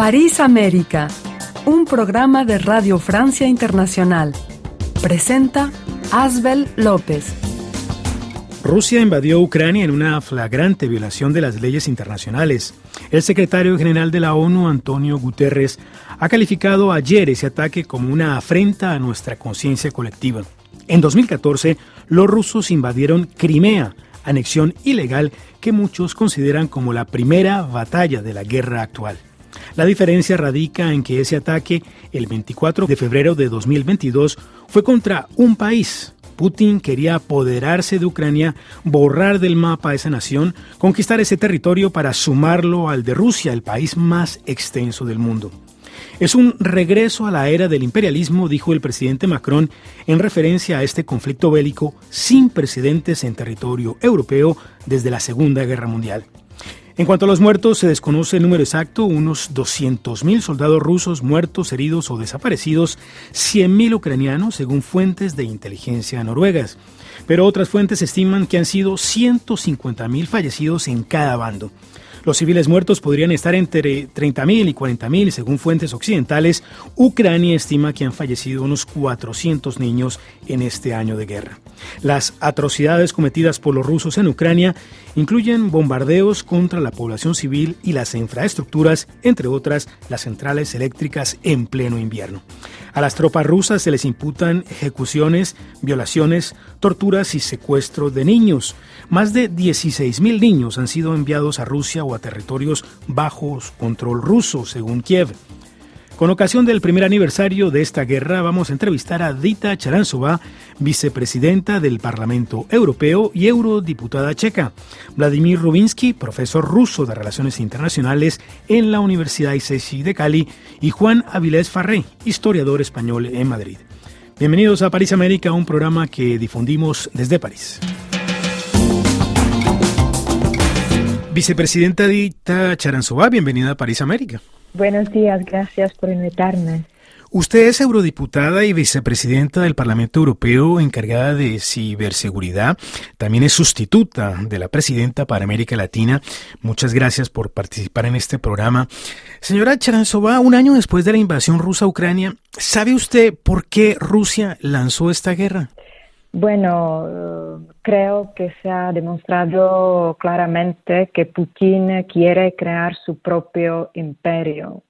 París América, un programa de Radio Francia Internacional. Presenta Asbel López. Rusia invadió Ucrania en una flagrante violación de las leyes internacionales. El secretario general de la ONU, Antonio Guterres, ha calificado ayer ese ataque como una afrenta a nuestra conciencia colectiva. En 2014, los rusos invadieron Crimea, anexión ilegal que muchos consideran como la primera batalla de la guerra actual. La diferencia radica en que ese ataque, el 24 de febrero de 2022, fue contra un país. Putin quería apoderarse de Ucrania, borrar del mapa a esa nación, conquistar ese territorio para sumarlo al de Rusia, el país más extenso del mundo. Es un regreso a la era del imperialismo, dijo el presidente Macron en referencia a este conflicto bélico sin precedentes en territorio europeo desde la Segunda Guerra Mundial. En cuanto a los muertos, se desconoce el número exacto, unos 200.000 soldados rusos muertos, heridos o desaparecidos, 100.000 ucranianos, según fuentes de inteligencia noruegas. Pero otras fuentes estiman que han sido 150.000 fallecidos en cada bando. Los civiles muertos podrían estar entre 30.000 y 40.000 según fuentes occidentales. Ucrania estima que han fallecido unos 400 niños en este año de guerra. Las atrocidades cometidas por los rusos en Ucrania incluyen bombardeos contra la población civil y las infraestructuras, entre otras las centrales eléctricas en pleno invierno. A las tropas rusas se les imputan ejecuciones, violaciones, torturas y secuestros de niños. Más de 16.000 niños han sido enviados a Rusia o a territorios bajo control ruso, según Kiev. Con ocasión del primer aniversario de esta guerra, vamos a entrevistar a Dita Charanzova, vicepresidenta del Parlamento Europeo y eurodiputada checa, Vladimir Rubinsky, profesor ruso de Relaciones Internacionales en la Universidad ICESI de Cali, y Juan Avilés Farré, historiador español en Madrid. Bienvenidos a París América, un programa que difundimos desde París. Vicepresidenta Dita Charanzova, bienvenida a París América. Buenos días, gracias por invitarme. Usted es eurodiputada y vicepresidenta del Parlamento Europeo encargada de ciberseguridad. También es sustituta de la presidenta para América Latina. Muchas gracias por participar en este programa. Señora Charanzova, un año después de la invasión rusa a Ucrania, ¿sabe usted por qué Rusia lanzó esta guerra? Bueno, creo que se ha demostrado claramente que Putin quiere crear su propio imperio.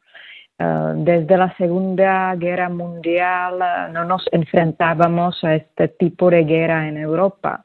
Eh, desde la Segunda Guerra Mundial eh, no nos enfrentábamos a este tipo de guerra en Europa.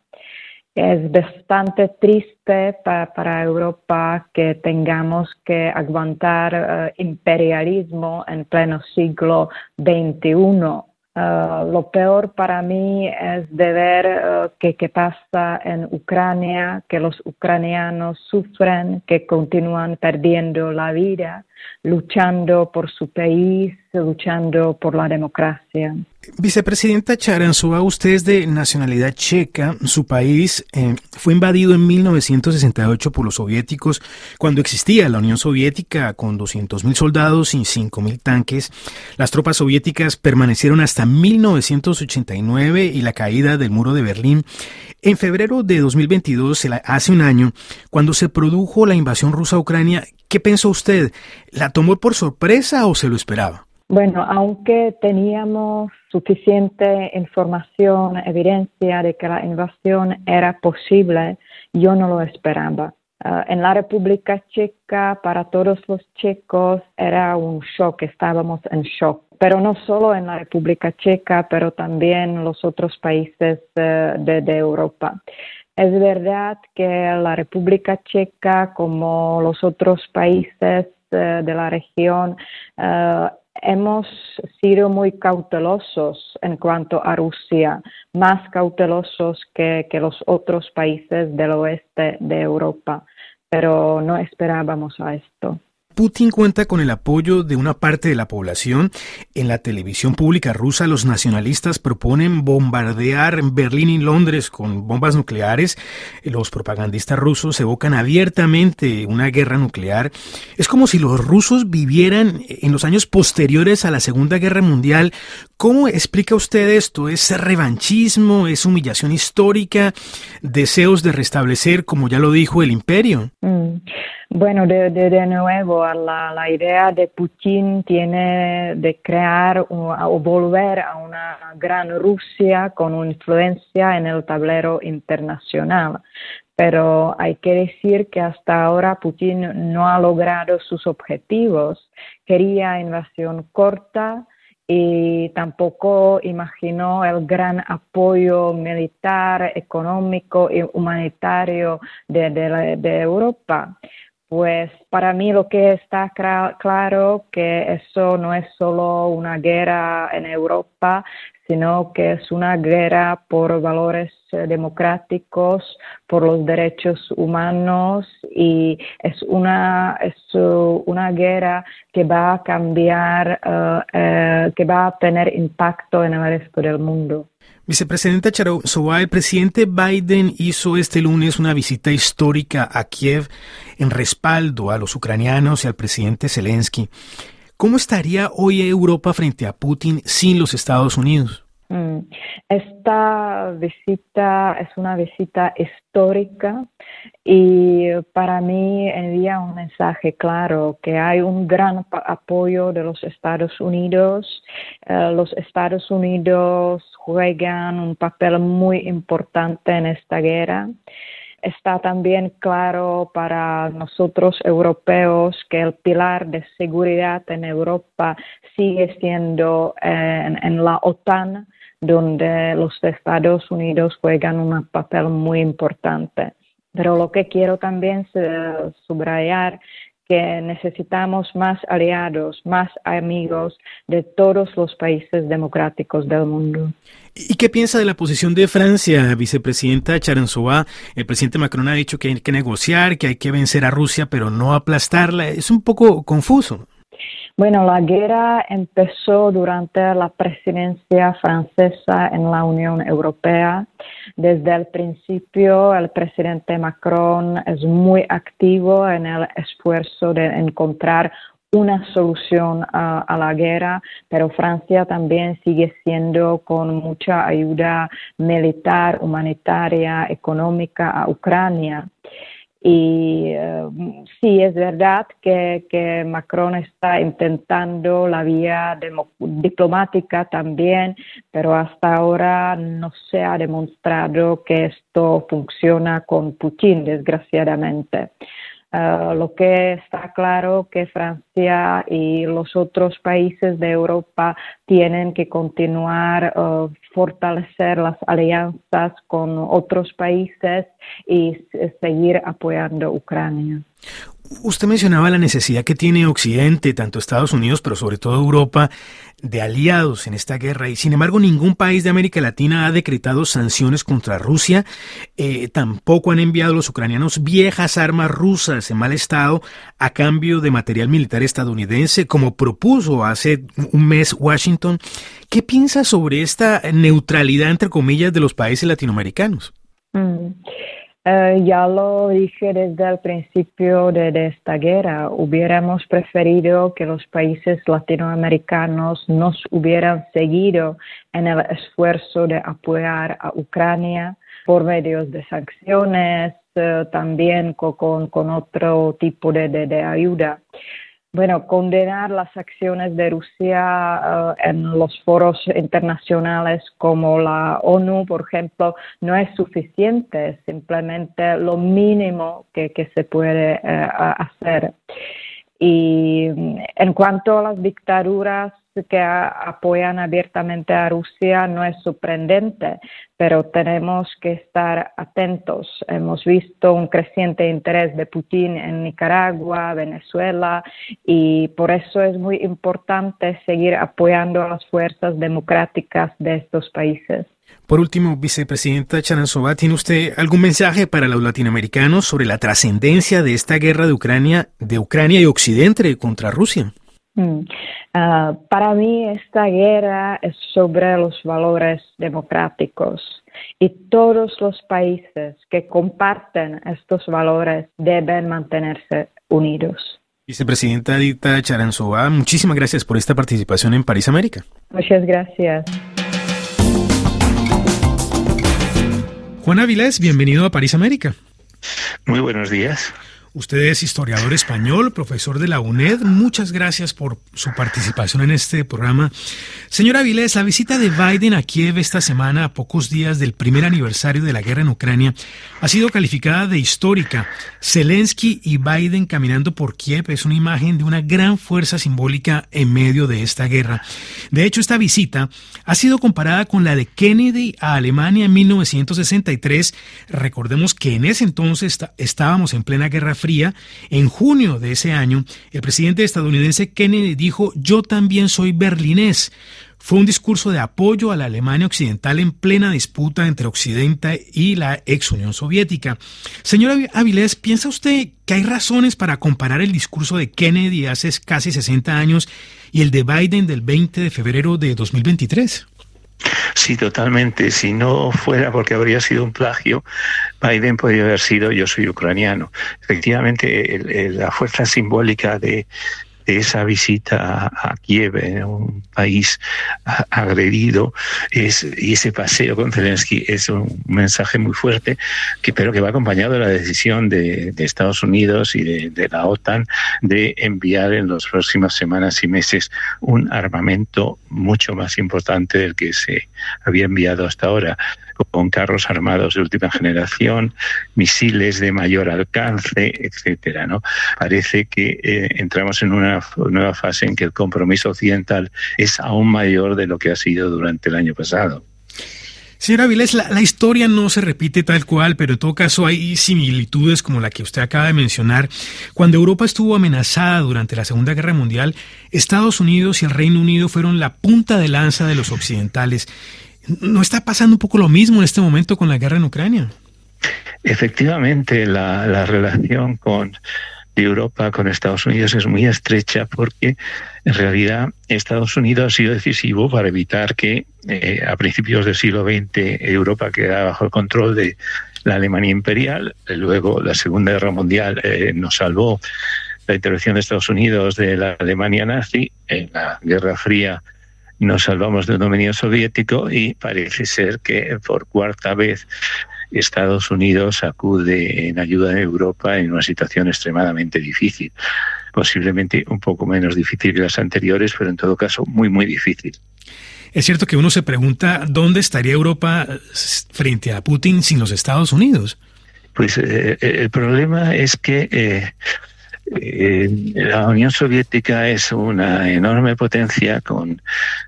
Es bastante triste para Europa que tengamos que aguantar eh, imperialismo en pleno siglo XXI Uh, lo peor para mí es de ver uh, qué pasa en Ucrania, que los ucranianos sufren, que continúan perdiendo la vida, luchando por su país, luchando por la democracia. Vicepresidenta Charanzova, usted es de nacionalidad checa. Su país eh, fue invadido en 1968 por los soviéticos cuando existía la Unión Soviética con 200.000 soldados y 5.000 tanques. Las tropas soviéticas permanecieron hasta 1989 y la caída del muro de Berlín. En febrero de 2022, hace un año, cuando se produjo la invasión rusa a Ucrania, ¿qué pensó usted? ¿La tomó por sorpresa o se lo esperaba? Bueno, aunque teníamos suficiente información, evidencia de que la invasión era posible, yo no lo esperaba. Ah, en la República Checa, para todos los checos, era un shock, estábamos en shock. Pero no solo en la República Checa, pero también los otros países eh, de, Europa. Es verdad que la República Checa, como los otros países eh, de la región, eh, hemos sido muy cautelosos en cuanto a Rusia, más cautelosos que, que, los otros países del oeste de Europa, pero no esperábamos a esto. Putin cuenta con el apoyo de una parte de la población. En la televisión pública rusa los nacionalistas proponen bombardear Berlín y Londres con bombas nucleares. Los propagandistas rusos evocan abiertamente una guerra nuclear. Es como si los rusos vivieran en los años posteriores a la Segunda Guerra Mundial. ¿Cómo explica usted esto? ¿Es revanchismo? ¿Es humillación histórica? ¿Deseos de restablecer, como ya lo dijo, el imperio? Mm. Bueno, de, de, nuevo, a la, idea de Putin tiene de crear o volver a una gran Rusia con influencia en el tablero internacional. Pero hay que decir que hasta ahora Putin no ha logrado sus objetivos. Quería invasión corta, y tampoco imaginó el gran apoyo militar, económico y humanitario de, Europa. Pues para mí lo que está claro que eso no es solo una guerra en Europa, sino que es una guerra por valores eh, democráticos, por los derechos humanos y es una, es uh, una guerra que va a cambiar, uh, eh, que va a tener impacto en el resto del mundo. Vicepresidenta Charosova, el presidente Biden hizo este lunes una visita histórica a Kiev en respaldo a los ucranianos y al presidente Zelensky. ¿Cómo estaría hoy Europa frente a Putin sin los Estados Unidos? Mm. Esta visita es una visita histórica y para mí envía un mensaje claro que hay un gran apoyo de los Estados Unidos. Eh, los Estados Unidos juegan un papel muy importante en esta guerra está también claro para nosotros europeos que el pilar de seguridad en Europa sigue siendo en, en, la OTAN, donde los Estados Unidos juegan un papel muy importante. Pero lo que quiero también subrayar que necesitamos más aliados, más amigos de todos los países democráticos del mundo. ¿Y qué piensa de la posición de Francia, vicepresidenta Charanzova? El presidente Macron ha dicho que hay que negociar, que hay que vencer a Rusia, pero no aplastarla. Es un poco confuso. Bueno, la guerra empezó durante la presidencia francesa en la Unión Europea. Desde el principio, el presidente Macron es muy activo en el esfuerzo de encontrar una solución a, la guerra, pero Francia también sigue siendo con mucha ayuda militar, humanitaria, económica a Ucrania. Y eh, sí, es verdad que, Macron está intentando la vía diplomática también, pero hasta ahora no se ha demostrado que esto funciona con Putin, desgraciadamente. Eh, lo que está claro que Francia y los otros países de Europa tienen que continuar uh, fortalecer las alianzas con otros países y seguir apoyando a Ucrania. Usted mencionaba la necesidad que tiene Occidente, tanto Estados Unidos, pero sobre todo Europa, de aliados en esta guerra y sin embargo ningún país de América Latina ha decretado sanciones contra Rusia. Eh, tampoco han enviado los ucranianos viejas armas rusas en mal estado a cambio de material militar estadounidense, como propuso hace un mes Washington. ¿Qué piensa sobre esta neutralidad, entre comillas, de los países latinoamericanos? Mm. Eh, ya lo dije desde el principio de, esta guerra. Hubiéramos preferido que los países latinoamericanos nos hubieran seguido en el esfuerzo de apoyar a Ucrania por medios de sanciones, eh, también con, con, otro tipo de, de ayuda. Bueno, condenar las acciones de Rusia eh, en los foros internacionales como la ONU, por ejemplo, no es suficiente, simplemente lo mínimo que, se puede eh, hacer. Y mm, en cuanto a las dictaduras que apoyan abiertamente a Rusia no es sorprendente, pero tenemos que estar atentos. Hemos visto un creciente interés de Putin en Nicaragua, Venezuela, y por eso es muy importante seguir apoyando a las fuerzas democráticas de estos países. Por último, vicepresidenta Charanzova, ¿tiene usted algún mensaje para los latinoamericanos sobre la trascendencia de esta guerra de Ucrania, de Ucrania y Occidente contra Rusia? Mm. Ah, para mí esta guerra es sobre los valores democráticos y todos los países que comparten estos valores deben mantenerse unidos. Vicepresidenta Dita Charanzova, muchísimas gracias por esta participación en París América. Muchas gracias. Juan Avilés, bienvenido a París América. Muy buenos días. Usted es historiador español, profesor de la UNED. Muchas gracias por su participación en este programa. Señora Avilés, la visita de Biden a Kiev esta semana, a pocos días del primer aniversario de la guerra en Ucrania, ha sido calificada de histórica. Zelensky y Biden caminando por Kiev es una imagen de una gran fuerza simbólica en medio de esta guerra. De hecho, esta visita ha sido comparada con la de Kennedy a Alemania en 1963. Recordemos que en ese entonces estábamos en plena guerra fría, en junio de ese año, el presidente estadounidense Kennedy dijo, yo también soy berlinés. Fue un discurso de apoyo a la Alemania Occidental en plena disputa entre Occidente y la ex Unión Soviética. Señora Avilés, ¿piensa usted que hay razones para comparar el discurso de Kennedy hace casi 60 años y el de Biden del 20 de febrero de 2023? Sí, totalmente. Si no fuera porque habría sido un plagio, Biden podría haber sido yo soy ucraniano. Efectivamente, la fuerza simbólica de, esa visita a, Kiev, un país agredido, y ese paseo con Zelensky es un mensaje muy fuerte, pero que va acompañado de la decisión de, Estados Unidos y de, la OTAN de enviar en las próximas semanas y meses un armamento mucho más importante del que se había enviado hasta ahora con carros armados de última generación, misiles de mayor alcance, etcétera. ¿no? Parece que eh, entramos en una nueva fase en que el compromiso occidental es aún mayor de lo que ha sido durante el año pasado. Señora Vilés, la, la, historia no se repite tal cual, pero en todo caso hay similitudes como la que usted acaba de mencionar. Cuando Europa estuvo amenazada durante la Segunda Guerra Mundial, Estados Unidos y el Reino Unido fueron la punta de lanza de los occidentales. ¿No está pasando un poco lo mismo en este momento con la guerra en Ucrania? Efectivamente, la, relación con Europa con Estados Unidos es muy estrecha porque en realidad Estados Unidos ha sido decisivo para evitar que eh, a principios del siglo XX Europa quedara bajo el control de la Alemania imperial. Luego la Segunda Guerra Mundial eh, nos salvó la intervención de Estados Unidos de la Alemania nazi. En la Guerra Fría nos salvamos de un dominio soviético y parece ser que por cuarta vez Estados Unidos acude en ayuda de Europa en una situación extremadamente difícil, posiblemente un poco menos difícil que las anteriores, pero en todo caso muy, muy difícil. Es cierto que uno se pregunta dónde estaría Europa frente a Putin sin los Estados Unidos. Pues eh, el problema es que eh, eh, la Unión Soviética es una enorme potencia con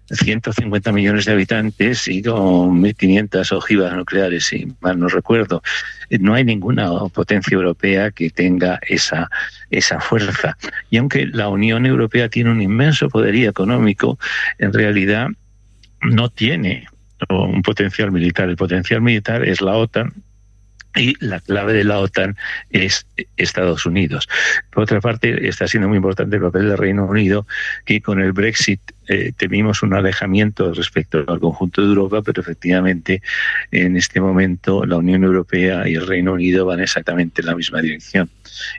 150 millones de habitantes y con 1.500 ojivas nucleares, si mal no recuerdo. No hay ninguna potencia europea que tenga esa, esa fuerza. Y aunque la Unión Europea tiene un inmenso poderío económico, en realidad no tiene un potencial militar. El potencial militar es la OTAN, y la clave de la OTAN es Estados Unidos. Por otra parte, está siendo muy importante el papel del Reino Unido, que con el Brexit eh, temimos un alejamiento respecto al conjunto de Europa, pero efectivamente en este momento la Unión Europea y el Reino Unido van exactamente en la misma dirección.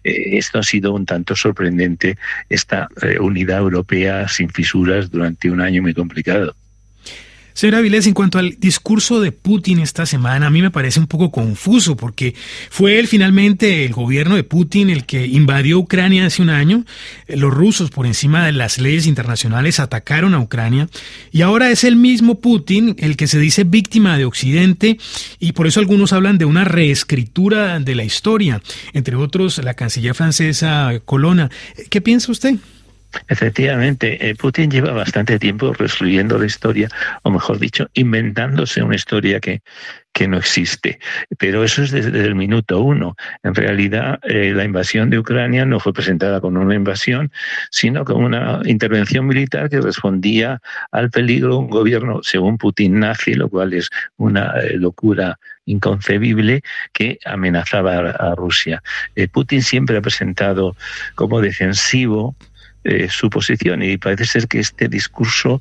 Eh, esto ha sido un tanto sorprendente, esta eh, unidad europea sin fisuras durante un año muy complicado. Señora Avilés, en cuanto al discurso de Putin esta semana, a mí me parece un poco confuso porque fue él finalmente el gobierno de Putin el que invadió Ucrania hace un año. Los rusos, por encima de las leyes internacionales, atacaron a Ucrania y ahora es el mismo Putin el que se dice víctima de Occidente y por eso algunos hablan de una reescritura de la historia, entre otros la canciller francesa Colonna. ¿Qué piensa usted? Efectivamente, eh, Putin lleva bastante tiempo reescribiendo la historia, o mejor dicho, inventándose una historia que, que no existe. Pero eso es desde el minuto uno. En realidad, eh, la invasión de Ucrania no fue presentada como una invasión, sino como una intervención militar que respondía al peligro de un gobierno, según Putin, nazi, lo cual es una eh, locura inconcebible que amenazaba a, Rusia. Putin siempre ha presentado como defensivo eh, su posición y parece ser que este discurso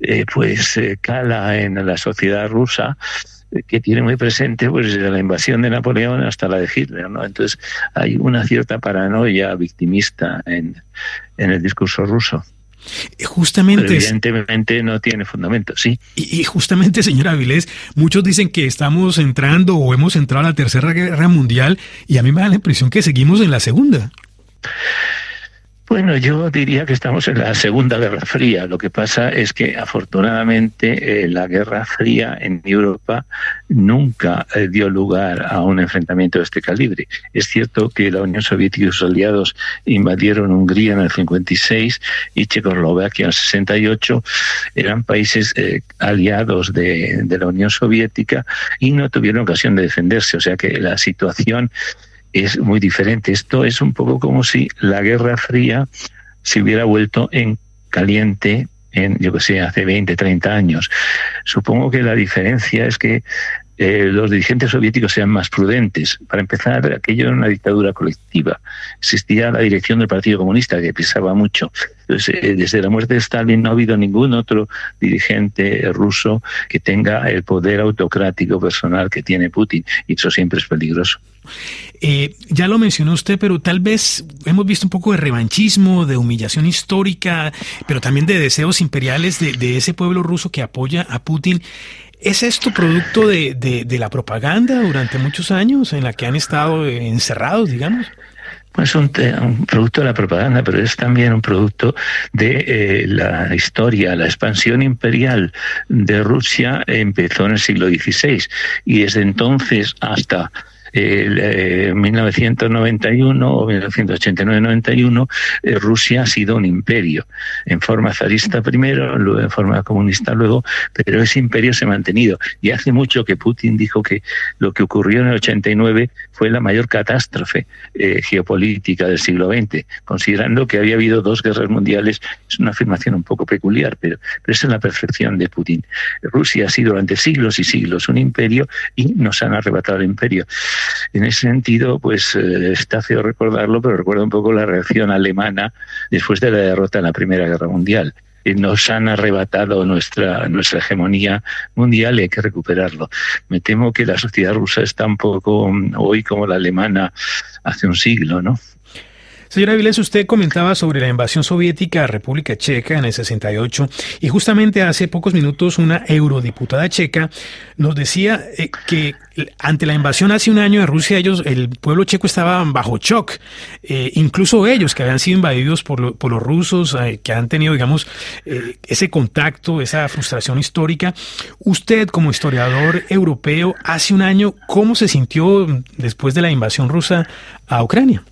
eh, pues eh, cala en la sociedad rusa que tiene muy presente pues desde la invasión de Napoleón hasta la de Hitler, ¿no? Entonces hay una cierta paranoia victimista en, en el discurso ruso. Justamente. evidentemente no tiene fundamento, sí. Y, justamente, señora Avilés, muchos dicen que estamos entrando o hemos entrado a la Tercera Guerra Mundial y a mí me da la impresión que seguimos en la Segunda. Bueno, yo diría que estamos en la Segunda Guerra Fría. Lo que pasa es que afortunadamente eh, la Guerra Fría en Europa nunca eh, dio lugar a un enfrentamiento de este calibre. Es cierto que la Unión Soviética y sus aliados invadieron Hungría en el 56 y Checoslovaquia en el 68. Eran países eh, aliados de, de la Unión Soviética y no tuvieron ocasión de defenderse. O sea que la situación es muy diferente. Esto es un poco como si la Guerra Fría se hubiera vuelto en caliente en, yo que sé, hace 20, 30 años. Supongo que la diferencia es que eh, los dirigentes soviéticos sean más prudentes. Para empezar, aquello era una dictadura colectiva. Existía la dirección del Partido Comunista que pisaba mucho. Eh, desde la muerte de Stalin no ha habido ningún otro dirigente ruso que tenga el poder autocrático personal que tiene Putin. Y eso siempre es peligroso. Eh, ya lo mencionó usted, pero tal vez hemos visto un poco de revanchismo, de humillación histórica, pero también de deseos imperiales de, de ese pueblo ruso que apoya a Putin. ¿Es esto producto de, de, la propaganda durante muchos años en la que han estado encerrados, digamos? Pues un, un producto de la propaganda, pero es también un producto de eh, la historia. La expansión imperial de Rusia empezó en el siglo XVI y desde entonces hasta eh, 1991 o 1989-91, eh, Rusia ha sido un imperio, en forma zarista primero, luego en forma comunista luego, pero ese imperio se ha mantenido. Y hace mucho que Putin dijo que lo que ocurrió en el 89 fue la mayor catástrofe eh, geopolítica del siglo XX, considerando que había habido dos guerras mundiales. Es una afirmación un poco peculiar, pero, pero esa es la perfección de Putin. Rusia ha sido durante siglos y siglos un imperio y nos han arrebatado el imperio. En ese sentido, pues eh, está feo recordarlo, pero recuerda un poco la reacción alemana después de la derrota en la Primera Guerra Mundial nos han arrebatado nuestra, nuestra hegemonía mundial y hay que recuperarlo. Me temo que la sociedad rusa está un poco mm, hoy como la alemana hace un siglo, ¿no? Señora Vilés, usted comentaba sobre la invasión soviética a República Checa en el 68 y justamente hace pocos minutos una eurodiputada checa nos decía eh, que ante la invasión hace un año de Rusia, ellos, el pueblo checo estaba bajo shock, eh, incluso ellos que habían sido invadidos por, los rusos, eh, que han tenido, digamos, ese contacto, esa frustración histórica. Usted, como historiador europeo, hace un año, ¿cómo se sintió después de la invasión rusa a Ucrania?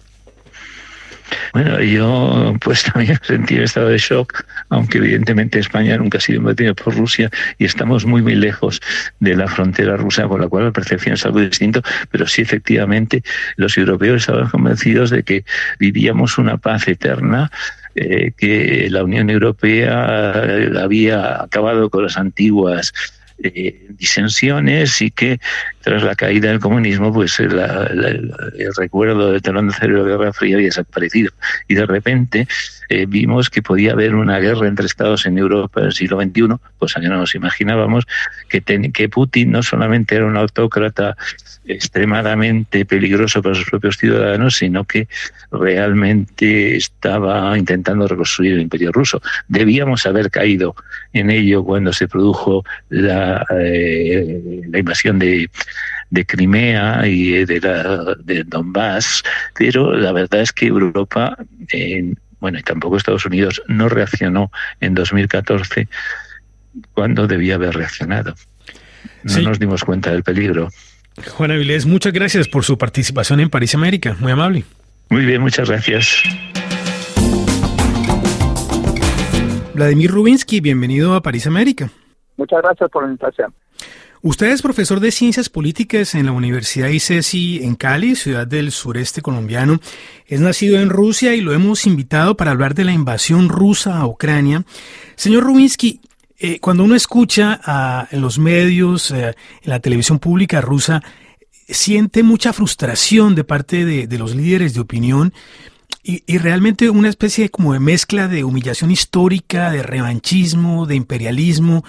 Bueno, yo pues también sentí un estado de shock, aunque evidentemente España nunca ha sido invadida por Rusia y estamos muy, muy lejos de la frontera rusa, con la cual la percepción es algo distinto, pero sí efectivamente los europeos estaban convencidos de que vivíamos una paz eterna eh, que la Unión Europea había acabado con las antiguas eh, disensiones y que tras la caída del comunismo, pues el recuerdo del telón de cerebro de la Guerra Fría había desaparecido. Y de repente eh, vimos que podía haber una guerra entre Estados en Europa en el siglo XXI, cosa que no nos imaginábamos, que, que Putin no solamente era un autócrata extremadamente peligroso para sus propios ciudadanos, sino que realmente estaba intentando reconstruir el imperio ruso. Debíamos haber caído en ello cuando se produjo la, eh, la invasión de, de Crimea y de, la, de Donbass, pero la verdad es que Europa, bueno, y tampoco Estados Unidos, no reaccionó en 2014 cuando debía haber reaccionado. No nos dimos cuenta del peligro. Juan Avilés, muchas gracias por su participación en París América. Muy amable. Muy bien, muchas gracias. Vladimir Rubinsky, bienvenido a París América. Muchas gracias por la invitación. Usted es profesor de Ciencias Políticas en la Universidad ICESI en Cali, ciudad del sureste colombiano. Es nacido en Rusia y lo hemos invitado para hablar de la invasión rusa a Ucrania. Señor Rubinsky, eh, cuando uno escucha a, en los medios, eh, en la televisión pública rusa, siente mucha frustración de parte de, los líderes de opinión y, realmente una especie como de mezcla de humillación histórica, de revanchismo, de imperialismo.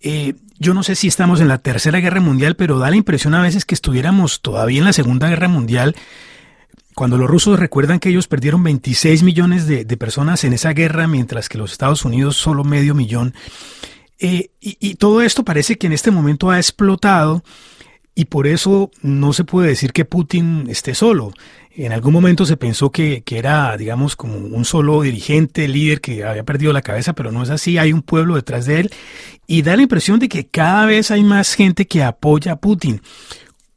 Eh, yo no sé si estamos en la Tercera Guerra Mundial, pero da la impresión a veces que estuviéramos todavía en la Segunda Guerra Mundial cuando los rusos recuerdan que ellos perdieron 26 millones de, personas en esa guerra, mientras que los Estados Unidos solo medio millón. Eh, y, todo esto parece que en este momento ha explotado y por eso no se puede decir que Putin esté solo. En algún momento se pensó que, que, era, digamos, como un solo dirigente, líder que había perdido la cabeza, pero no es así. Hay un pueblo detrás de él y da la impresión de que cada vez hay más gente que apoya a Putin.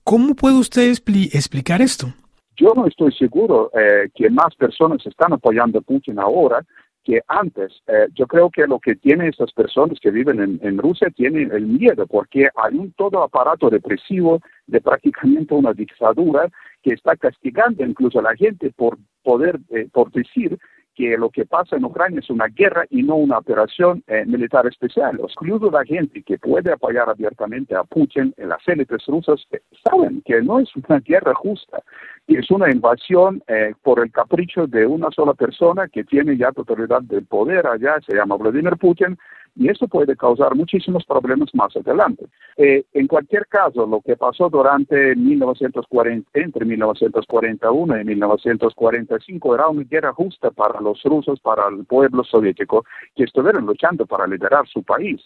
¿Cómo puede usted explicar esto? Yo no estoy seguro eh, que más personas están apoyando a Putin ahora que antes. Eh, yo creo que lo que tienen estas personas que viven en, Rusia tienen el miedo, porque hay un todo aparato represivo de prácticamente una dictadura que está castigando incluso a la gente por poder, eh, por decir que lo que pasa en Ucrania es una guerra y no una operación eh, militar especial. Incluso la gente que puede apoyar abiertamente a Putin en las élites rusas eh, saben que no es una guerra justa y es una invasión eh, por el capricho de una sola persona que tiene ya totalidad del poder allá, se llama Vladimir Putin, y eso puede causar muchísimos problemas más adelante. Eh, en cualquier caso, lo que pasó durante 1940, entre 1941 y 1945 era una guerra justa para los rusos, para el pueblo soviético, que estuvieron luchando para liderar su país.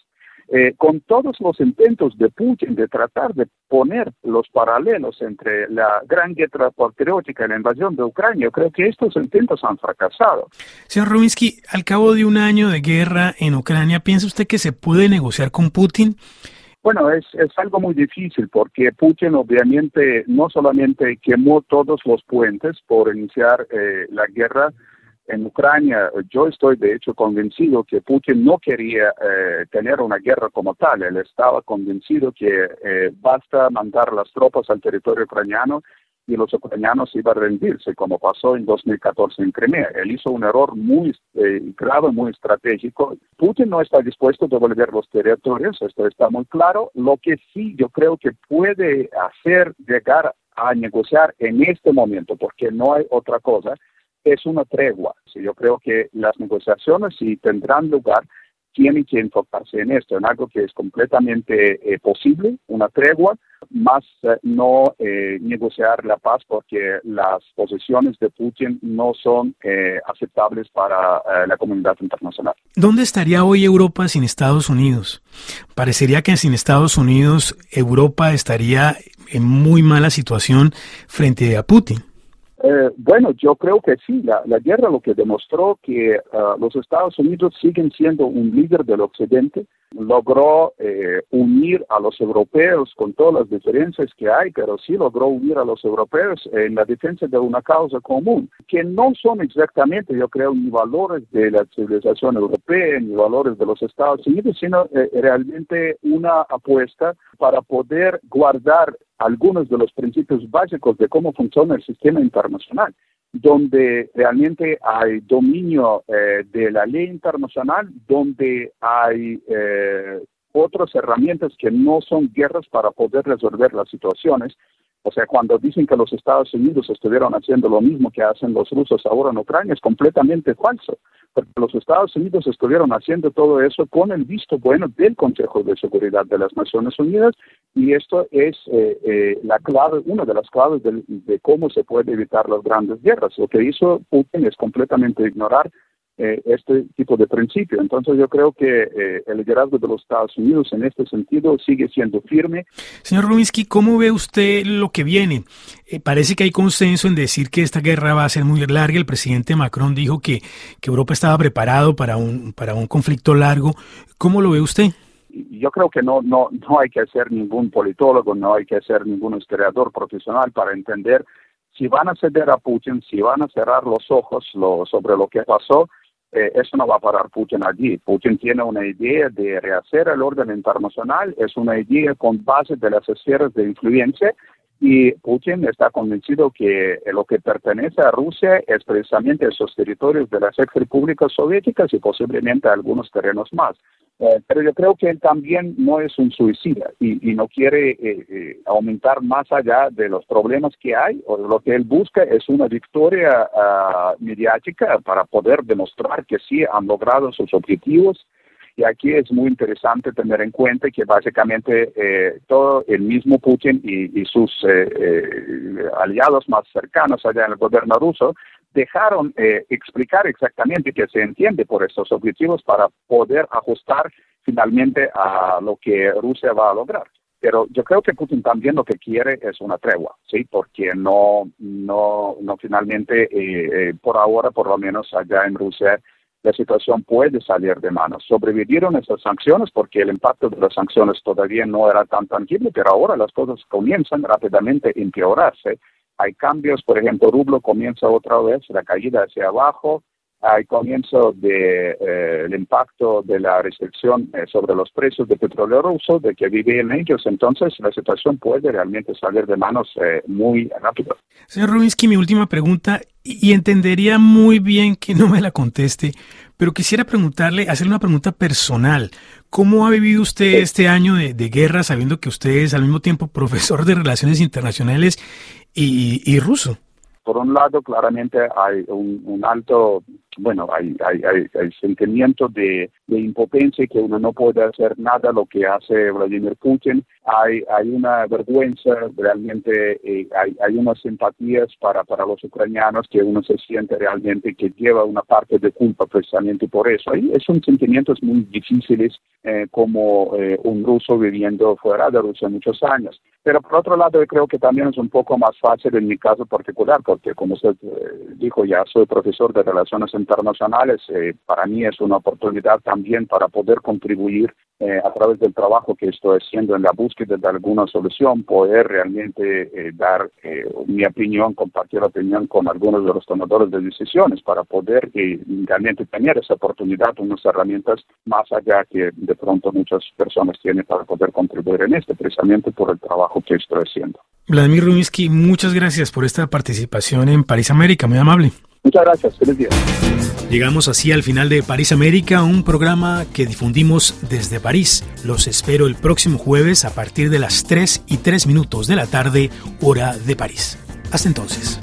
Eh, con todos los intentos de Putin de tratar de poner los paralelos entre la gran guerra patriótica y la invasión de Ucrania, creo que estos intentos han fracasado. Señor Rubinsky, al cabo de un año de guerra en Ucrania, ¿piensa usted que se puede negociar con Putin? Bueno, es, es algo muy difícil porque Putin obviamente no solamente quemó todos los puentes por iniciar eh, la guerra, en Ucrania, yo estoy de hecho convencido que Putin no quería eh, tener una guerra como tal. Él estaba convencido que eh, basta mandar las tropas al territorio ucraniano y los ucranianos iban a rendirse, como pasó en 2014 en Crimea. Él hizo un error muy eh, grave, muy estratégico. Putin no está dispuesto a devolver los territorios, esto está muy claro. Lo que sí yo creo que puede hacer llegar a negociar en este momento, porque no hay otra cosa, es una tregua. Yo creo que las negociaciones, si tendrán lugar, tienen que enfocarse en esto, en algo que es completamente eh, posible, una tregua, más eh, no eh, negociar la paz porque las posiciones de Putin no son aceptables para la comunidad internacional. ¿Dónde estaría hoy Europa sin Estados Unidos? Parecería que sin Estados Unidos Europa estaría en muy mala situación frente a Putin. Eh, bueno, yo creo que sí. La, guerra lo que demostró que ah, los Estados Unidos siguen siendo un líder del Occidente. Logró eh, unir a los europeos con todas las diferencias que hay, pero sí logró unir a los europeos en la defensa de una causa común, que no son exactamente, yo creo, ni valores de la civilización europea, ni valores de los Estados Unidos, sino eh, realmente una apuesta para poder guardar algunos de los principios básicos de cómo funciona el sistema internacional, donde realmente hay dominio eh, de la ley internacional, donde hay eh, otras herramientas que no son guerras para poder resolver las situaciones, o sea, cuando dicen que los Estados Unidos estuvieron haciendo lo mismo que hacen los rusos ahora en Ucrania, es completamente falso. Porque los Estados Unidos estuvieron haciendo todo eso con el visto bueno del Consejo de Seguridad de las Naciones Unidas y esto es eh, eh, la clave, una de las claves de, de cómo se puede evitar las grandes guerras. Lo que hizo Putin es completamente ignorar eh, este tipo de principio. Entonces yo creo que eh, el liderazgo de los Estados Unidos en este sentido sigue siendo firme. Señor Rubinsky, ¿cómo ve usted lo que viene? Eh, parece que hay consenso en decir que esta guerra va a ser muy larga. El presidente Macron dijo que, que Europa estaba preparado para un, para un conflicto largo. ¿Cómo lo ve usted? yo creo que no, no, no hay que ser ningún politólogo, no hay que ser ningún historiador profesional para entender si van a ceder a Putin, si van a cerrar los ojos lo, sobre lo que pasó, eh, eso no va a parar Putin allí. Putin tiene una idea de rehacer el orden internacional, es una idea con base de las esferas de influencia y Putin está convencido que lo que pertenece a Rusia es precisamente esos territorios de las ex repúblicas soviéticas y posiblemente algunos terrenos más. Eh, pero yo creo que él también no es un suicida y, no quiere eh, eh, aumentar más allá de los problemas que hay. O lo que él busca es una victoria uh, mediática para poder demostrar que sí han logrado sus objetivos Y aquí es muy interesante tener en cuenta que básicamente eh, todo el mismo Putin y, sus eh, eh, aliados más cercanos allá en el gobierno ruso dejaron explicar exactamente que se entiende por estos objetivos para poder ajustar finalmente a lo que Rusia va a lograr. Pero yo creo que Putin también lo que quiere es una tregua, ¿sí? Porque no, no, no finalmente, eh, eh, por ahora, por lo menos allá en Rusia, la situación puede salir de manos. Sobrevivieron esas sanciones porque el impacto de las sanciones todavía no era tan tangible, pero ahora las cosas comienzan rápidamente a empeorarse. Hay cambios, por ejemplo, rublo comienza otra vez la caída hacia abajo, al comienzo del de, eh, impacto de la restricción eh, sobre los precios de petróleo ruso, de que viven ellos, entonces la situación puede realmente salir de manos eh, muy rápido. Señor Rubinsky, mi última pregunta, y entendería muy bien que no me la conteste, pero quisiera preguntarle, hacerle una pregunta personal. ¿Cómo ha vivido usted este año de, de, guerra sabiendo que usted es al mismo tiempo profesor de relaciones internacionales y, y ruso? Por un lado, claramente hay un, un alto bueno, hay, hay, hay, hay sentimientos de, de, impotencia que uno no puede hacer nada lo que hace Vladimir Putin. Hay, hay una vergüenza, realmente eh, hay, hay unas simpatías para, para los ucranianos que uno se siente realmente que lleva una parte de culpa precisamente por eso. Y son sentimientos muy difíciles eh, como eh, un ruso viviendo fuera de Rusia muchos años. Pero por otro lado, yo creo que también es un poco más fácil en mi caso particular, porque como usted dijo, ya soy profesor de relaciones eh, para mí es una oportunidad también para poder contribuir eh, a través del trabajo que estoy haciendo en la búsqueda de alguna solución, poder realmente eh, dar mi opinión, compartir opinión con algunos de los tomadores de decisiones para poder realmente tener esa oportunidad, unas herramientas más allá que de pronto muchas personas tienen para poder contribuir en este, precisamente por el trabajo que estoy haciendo. Vladimir Ruminsky, muchas gracias por esta participación en París América, muy amable. Muchas gracias, feliz día. Llegamos así al final de París América, un programa que difundimos desde París. Los espero el próximo jueves a partir de las 3 y 3 minutos de la tarde, hora de París. Hasta entonces.